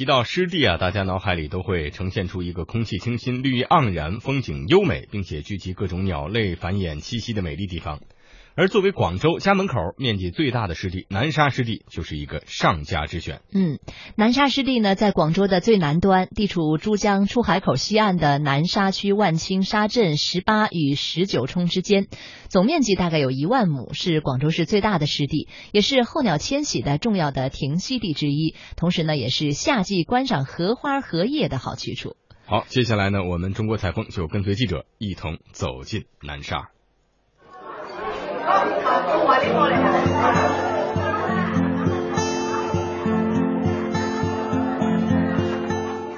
提到湿地啊，大家脑海里都会呈现出一个空气清新、绿意盎然、风景优美，并且聚集各种鸟类繁衍栖息的美丽地方。而作为广州家门口面积最大的湿地，南沙湿地就是一个上佳之选。嗯，南沙湿地呢，在广州的最南端，地处珠江出海口西岸的南沙区万顷沙镇十八与十九冲之间，总面积大概有一万亩，是广州市最大的湿地，也是候鸟迁徙的重要的停息地之一。同时呢，也是夏季观赏荷花荷叶的好去处。好，接下来呢，我们中国采风就跟随记者一同走进南沙。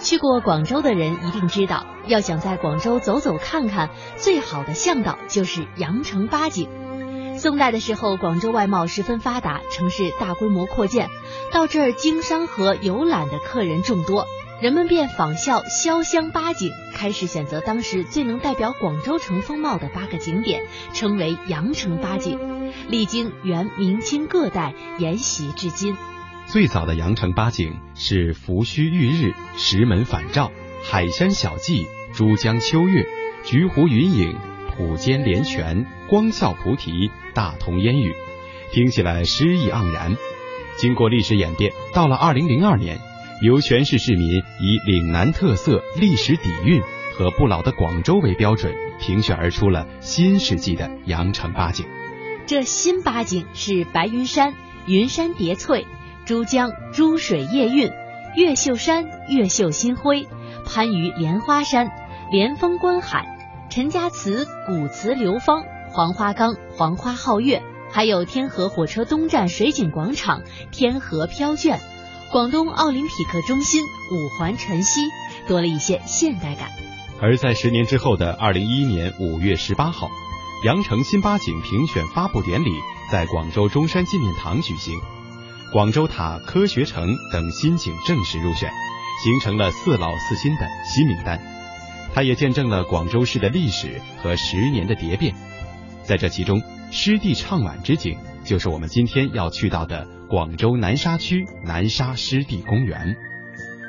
去过广州的人一定知道，要想在广州走走看看，最好的向导就是羊城八景。宋代的时候，广州外贸十分发达，城市大规模扩建，到这儿经商和游览的客人众多。人们便仿效潇湘八景，开始选择当时最能代表广州城风貌的八个景点，称为羊城八景，历经元、明清各代沿袭至今。最早的羊城八景是扶须玉日、石门返照、海山小记、珠江秋月、菊湖云影、浦间莲泉、光孝菩提、大同烟雨，听起来诗意盎然。经过历史演变，到了二零零二年。由全市市民以岭南特色、历史底蕴和不老的广州为标准，评选而出了新世纪的羊城八景。这新八景是白云山、云山叠翠、珠江珠水夜韵、越秀山、越秀新辉、番禺莲花山、莲峰观海、陈家祠古祠流芳、黄花岗黄花皓月，还有天河火车东站水景广场、天河飘卷。广东奥林匹克中心、五环晨曦多了一些现代感。而在十年之后的二零一一年五月十八号，羊城新八景评选发布典礼在广州中山纪念堂举行，广州塔、科学城等新景正式入选，形成了四老四新的新名单。它也见证了广州市的历史和十年的蝶变。在这其中，湿地畅晚之景就是我们今天要去到的。广州南沙区南沙湿地公园，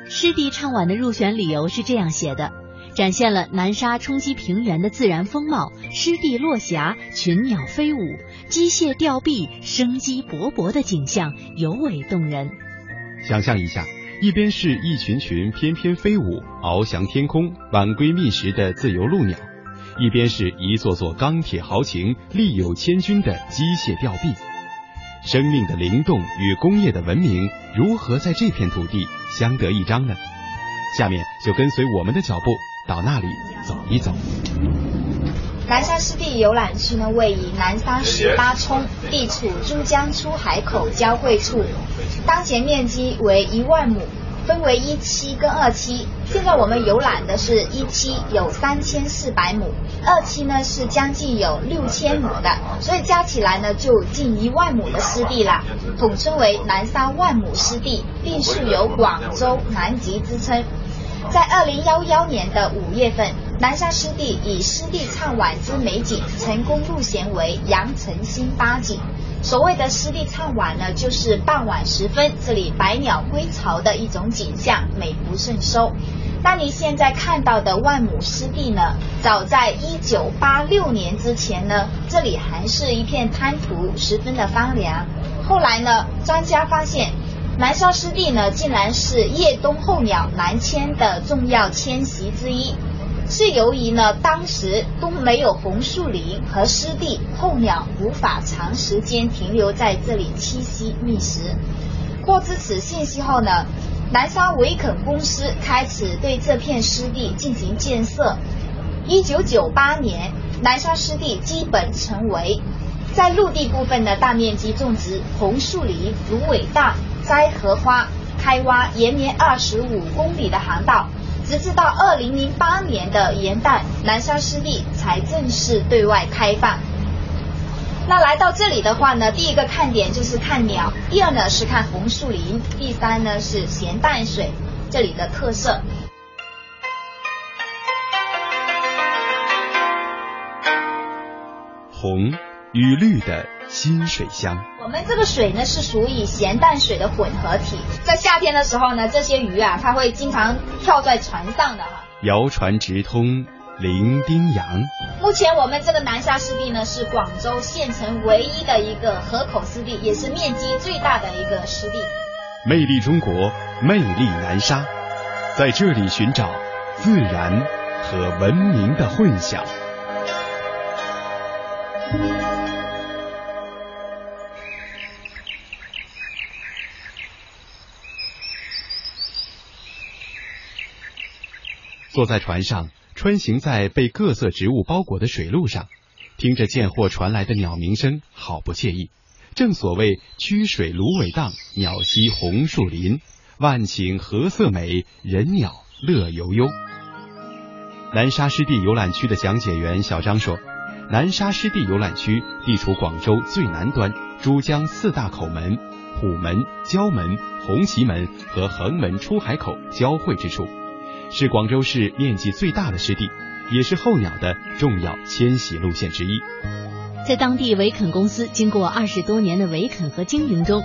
湿地畅晚的入选理由是这样写的：展现了南沙冲积平原的自然风貌，湿地落霞，群鸟飞舞，机械吊臂，生机勃勃的景象尤为动人。想象一下，一边是一群群翩翩飞舞、翱翔天空、晚归觅食的自由鹭鸟，一边是一座座钢铁豪情、力有千钧的机械吊臂。生命的灵动与工业的文明如何在这片土地相得益彰呢？下面就跟随我们的脚步到那里走一走。南沙湿地游览区呢，位于南沙十八冲，地处珠江出海口交汇处，当前面积为一万亩。分为一期跟二期，现在我们游览的是一期，有三千四百亩，二期呢是将近有六千亩的，所以加起来呢就近一万亩的湿地了，统称为南沙万亩湿地，并素有广州南极之称。在二零幺幺年的五月份，南沙湿地以湿地畅晚之美景，成功入选为羊城新八景。所谓的湿地唱晚呢，就是傍晚时分，这里百鸟归巢的一种景象，美不胜收。那你现在看到的万亩湿地呢，早在一九八六年之前呢，这里还是一片滩涂，十分的荒凉。后来呢，专家发现，南沙湿地呢，竟然是叶冬候鸟南迁的重要迁徙之一。是由于呢，当时都没有红树林和湿地，候鸟无法长时间停留在这里栖息觅食。获知此信息后呢，南沙维肯公司开始对这片湿地进行建设。一九九八年，南沙湿地基本成为，在陆地部分的大面积种植红树林、芦苇荡、栽荷花，开挖延绵二十五公里的航道。直至到二零零八年的元旦，南沙湿地才正式对外开放。那来到这里的话呢，第一个看点就是看鸟，第二呢是看红树林，第三呢是咸淡水这里的特色。红与绿的新水乡。我们这个水呢是属于咸淡水的混合体，在夏天的时候呢，这些鱼啊，它会经常跳在船上的哈。谣传直通伶仃洋。目前我们这个南沙湿地呢，是广州县城唯一的一个河口湿地，也是面积最大的一个湿地。魅力中国，魅力南沙，在这里寻找自然和文明的混响。坐在船上，穿行在被各色植物包裹的水路上，听着见货传来的鸟鸣声，好不惬意。正所谓曲水芦苇荡，鸟栖红树林，万顷荷色美，人鸟乐悠悠。南沙湿地游览区的讲解员小张说，南沙湿地游览区地处广州最南端，珠江四大口门虎门、蛟门、红旗门和横门出海口交汇之处。是广州市面积最大的湿地，也是候鸟的重要迁徙路线之一。在当地围垦公司经过二十多年的围垦和经营中，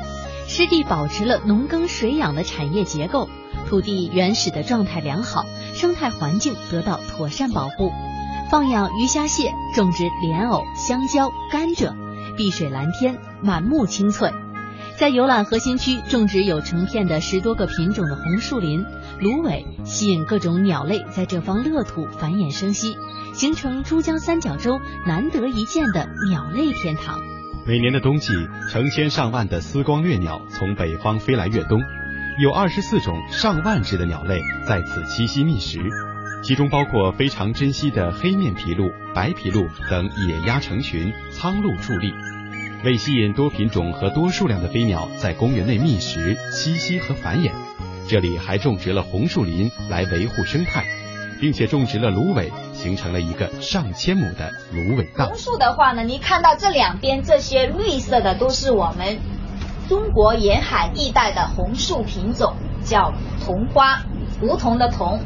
湿地保持了农耕水养的产业结构，土地原始的状态良好，生态环境得到妥善保护。放养鱼虾蟹，种植莲藕、香蕉、甘蔗，碧水蓝天，满目青翠。在游览核心区种植有成片的十多个品种的红树林、芦苇，吸引各种鸟类在这方乐土繁衍生息，形成珠江三角洲难得一见的鸟类天堂。每年的冬季，成千上万的丝光掠鸟从北方飞来越冬，有二十四种上万只的鸟类在此栖息觅食，其中包括非常珍稀的黑面琵鹭、白琵鹭等野鸭成群，苍鹭伫立。为吸引多品种和多数量的飞鸟在公园内觅食、栖息和繁衍，这里还种植了红树林来维护生态，并且种植了芦苇，形成了一个上千亩的芦苇荡。红树的话呢，你看到这两边这些绿色的都是我们中国沿海地带的红树品种，叫桐花，梧桐的桐。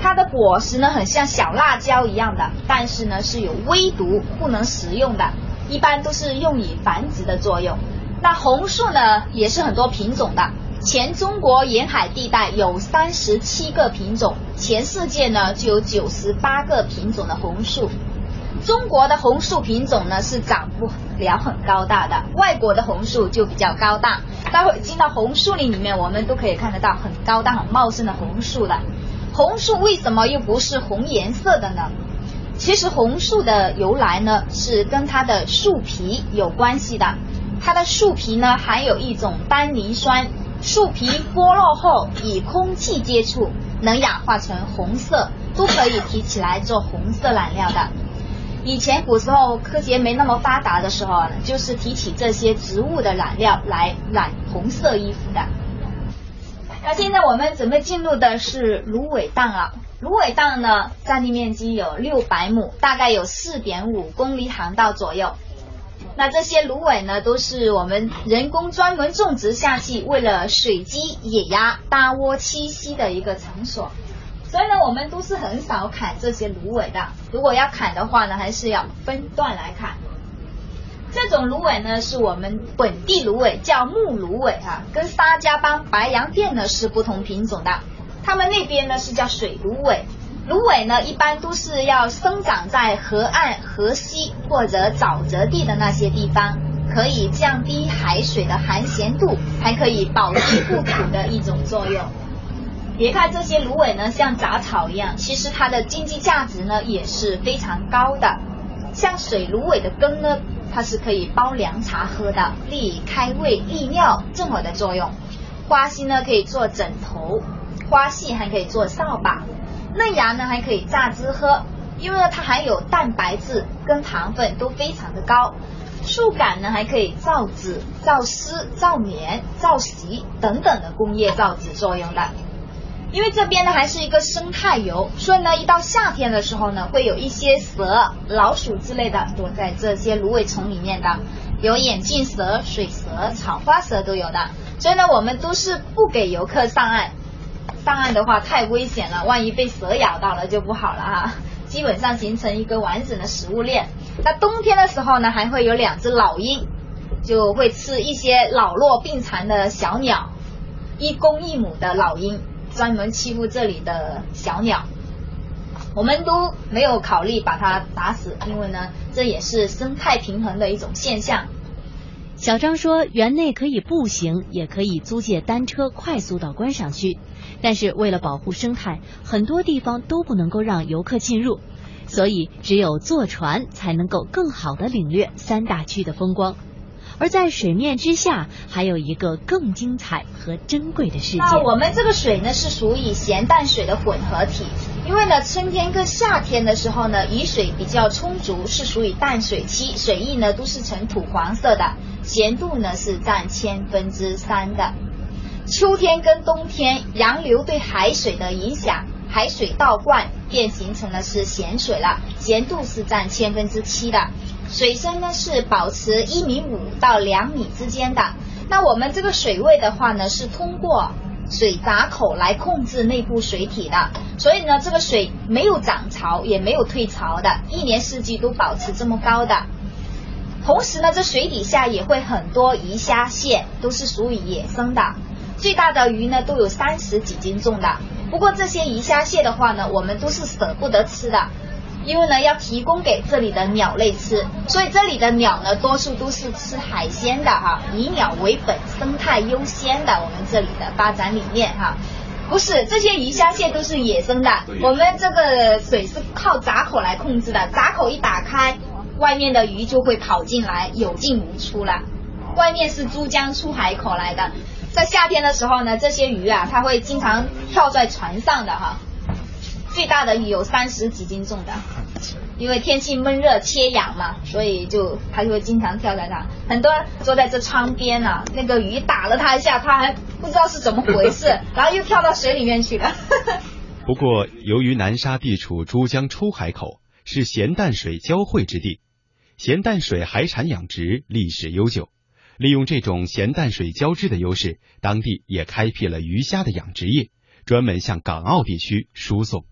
它的果实呢很像小辣椒一样的，但是呢是有微毒，不能食用的。一般都是用以繁殖的作用。那红树呢，也是很多品种的。全中国沿海地带有三十七个品种，全世界呢就有九十八个品种的红树。中国的红树品种呢是长不了很高大的，外国的红树就比较高大。待会进到红树林里面，我们都可以看得到很高大、很茂盛的红树了。红树为什么又不是红颜色的呢？其实红树的由来呢，是跟它的树皮有关系的。它的树皮呢含有一种单宁酸，树皮剥落后与空气接触，能氧化成红色，都可以提起来做红色染料的。以前古时候科学没那么发达的时候，就是提起这些植物的染料来染红色衣服的。那现在我们准备进入的是芦苇荡啊。芦苇荡呢，占地面积有六百亩，大概有四点五公里航道左右。那这些芦苇呢，都是我们人工专门种植下去，为了水鸡、野鸭搭窝栖息的一个场所。所以呢，我们都是很少砍这些芦苇的。如果要砍的话呢，还是要分段来砍。这种芦苇呢，是我们本地芦苇，叫木芦苇哈，跟沙家浜白洋淀呢是不同品种的。他们那边呢是叫水芦苇，芦苇呢一般都是要生长在河岸、河溪或者沼泽地的那些地方，可以降低海水的含咸度，还可以保湿护土的一种作用。别看这些芦苇呢像杂草一样，其实它的经济价值呢也是非常高的。像水芦苇的根呢，它是可以煲凉茶喝的，利开胃、利尿这么的作用。花心呢可以做枕头。花细还可以做扫把，嫩芽呢还可以榨汁喝，因为呢它含有蛋白质跟糖分都非常的高。树干呢还可以造纸、造丝、造棉、造席等等的工业造纸作用的。因为这边呢还是一个生态游，所以呢一到夏天的时候呢，会有一些蛇、老鼠之类的躲在这些芦苇丛里面的，有眼镜蛇、水蛇、草花蛇都有的。所以呢我们都是不给游客上岸。上岸的话太危险了，万一被蛇咬到了就不好了哈。基本上形成一个完整的食物链。那冬天的时候呢，还会有两只老鹰，就会吃一些老弱病残的小鸟，一公一母的老鹰专门欺负这里的小鸟。我们都没有考虑把它打死，因为呢，这也是生态平衡的一种现象。小张说，园内可以步行，也可以租借单车快速到观赏区，但是为了保护生态，很多地方都不能够让游客进入，所以只有坐船才能够更好的领略三大区的风光。而在水面之下，还有一个更精彩和珍贵的世界。那我们这个水呢，是属于咸淡水的混合体。因为呢，春天跟夏天的时候呢，雨水比较充足，是属于淡水期，水液呢都是呈土黄色的，咸度呢是占千分之三的。秋天跟冬天，洋流对海水的影响，海水倒灌便形成了是咸水了，咸度是占千分之七的。水深呢是保持一米五到两米之间的。那我们这个水位的话呢，是通过水闸口来控制内部水体的，所以呢，这个水没有涨潮也没有退潮的，一年四季都保持这么高的。同时呢，这水底下也会很多鱼虾蟹，都是属于野生的，最大的鱼呢都有三十几斤重的。不过这些鱼虾蟹的话呢，我们都是舍不得吃的。因为呢，要提供给这里的鸟类吃，所以这里的鸟呢，多数都是吃海鲜的哈，以鸟为本，生态优先的。我们这里的发展理念哈，不是这些鱼虾蟹都是野生的，我们这个水是靠闸口来控制的，闸口一打开，外面的鱼就会跑进来，有进无出了。外面是珠江出海口来的，在夏天的时候呢，这些鱼啊，它会经常跳在船上的哈。最大的鱼有三十几斤重的，因为天气闷热缺氧嘛，所以就它就会经常跳在那。很多坐在这窗边呢，那个鱼打了它一下，它还不知道是怎么回事，然后又跳到水里面去了。不过，由于南沙地处珠江出海口，是咸淡水交汇之地，咸淡水海产养殖历史悠久。利用这种咸淡水交织的优势，当地也开辟了鱼虾的养殖业，专门向港澳地区输送。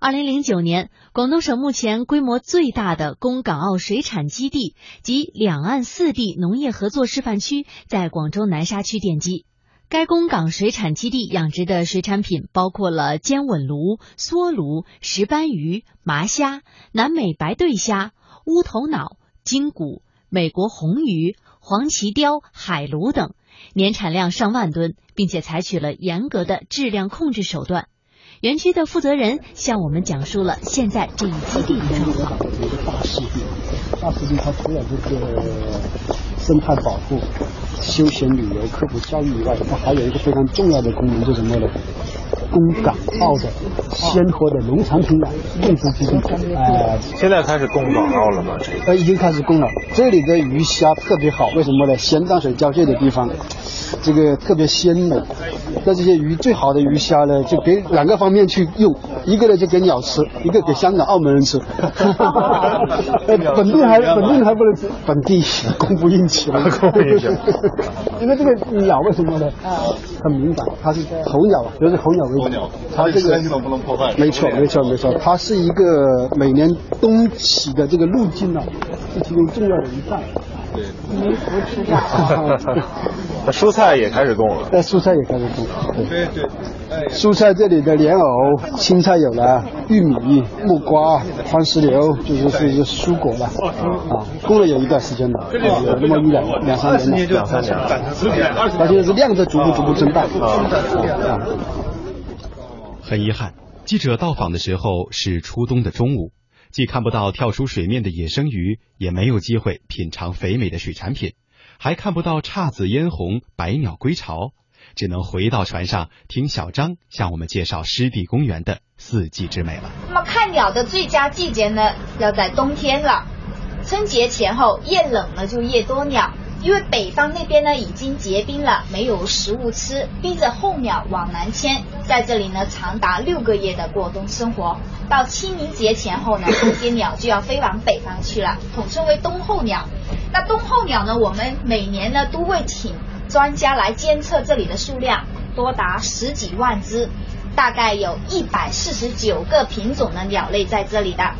二零零九年，广东省目前规模最大的供港澳水产基地及两岸四地农业合作示范区在广州南沙区奠基。该供港水产基地养殖的水产品包括了尖吻鲈、梭鲈、石斑鱼、麻虾、南美白对虾、乌头脑、金骨、美国红鱼、黄鳍鲷、海鲈等，年产量上万吨，并且采取了严格的质量控制手段。园区的负责人向我们讲述了现在这一基地的状况。一个大湿地，大湿地它除了这个生态保护、休闲旅游、科普教育以外，它还有一个非常重要的功能，就是什么呢？供港澳的鲜活的农产品的种植基地。呃，现在开始供港澳了吗？呃，已经开始供了。这里的鱼虾特别好，为什么呢？咸淡水交界的地方，这个特别鲜的。那这些鱼最好的鱼虾呢，就给两个方面去用，一个呢就给鸟吃，一个给香港、澳门人吃。本地还本地还不能吃，本地供不应求，供不应求。因为这个鸟为什么呢？很敏感，它是候鸟，就是候鸟为候鸟，它这个系统不能破坏。没错，没错，没错，它是一个每年冬起的这个路径呢，是其中重要的一半。对，没福吃上。那蔬菜也开始供了。那蔬菜也开始供。对对。蔬菜这里的莲藕、青菜有了，玉米、木瓜、番石榴，就是是一个蔬果了。啊，供了有一段时间了，有那么一两两三年了。两三年。它现在是量在逐步逐步增大。啊。很遗憾，记者到访的时候是初冬的中午。既看不到跳出水面的野生鱼，也没有机会品尝肥美的水产品，还看不到姹紫嫣红、百鸟归巢，只能回到船上听小张向我们介绍湿地公园的四季之美了。那么看鸟的最佳季节呢，要在冬天了，春节前后，越冷了就越多鸟。因为北方那边呢已经结冰了，没有食物吃，逼着候鸟往南迁，在这里呢长达六个月的过冬生活。到清明节前后呢，这些鸟就要飞往北方去了，统称为冬候鸟。那冬候鸟呢，我们每年呢都会请专家来监测这里的数量，多达十几万只，大概有一百四十九个品种的鸟类在这里的。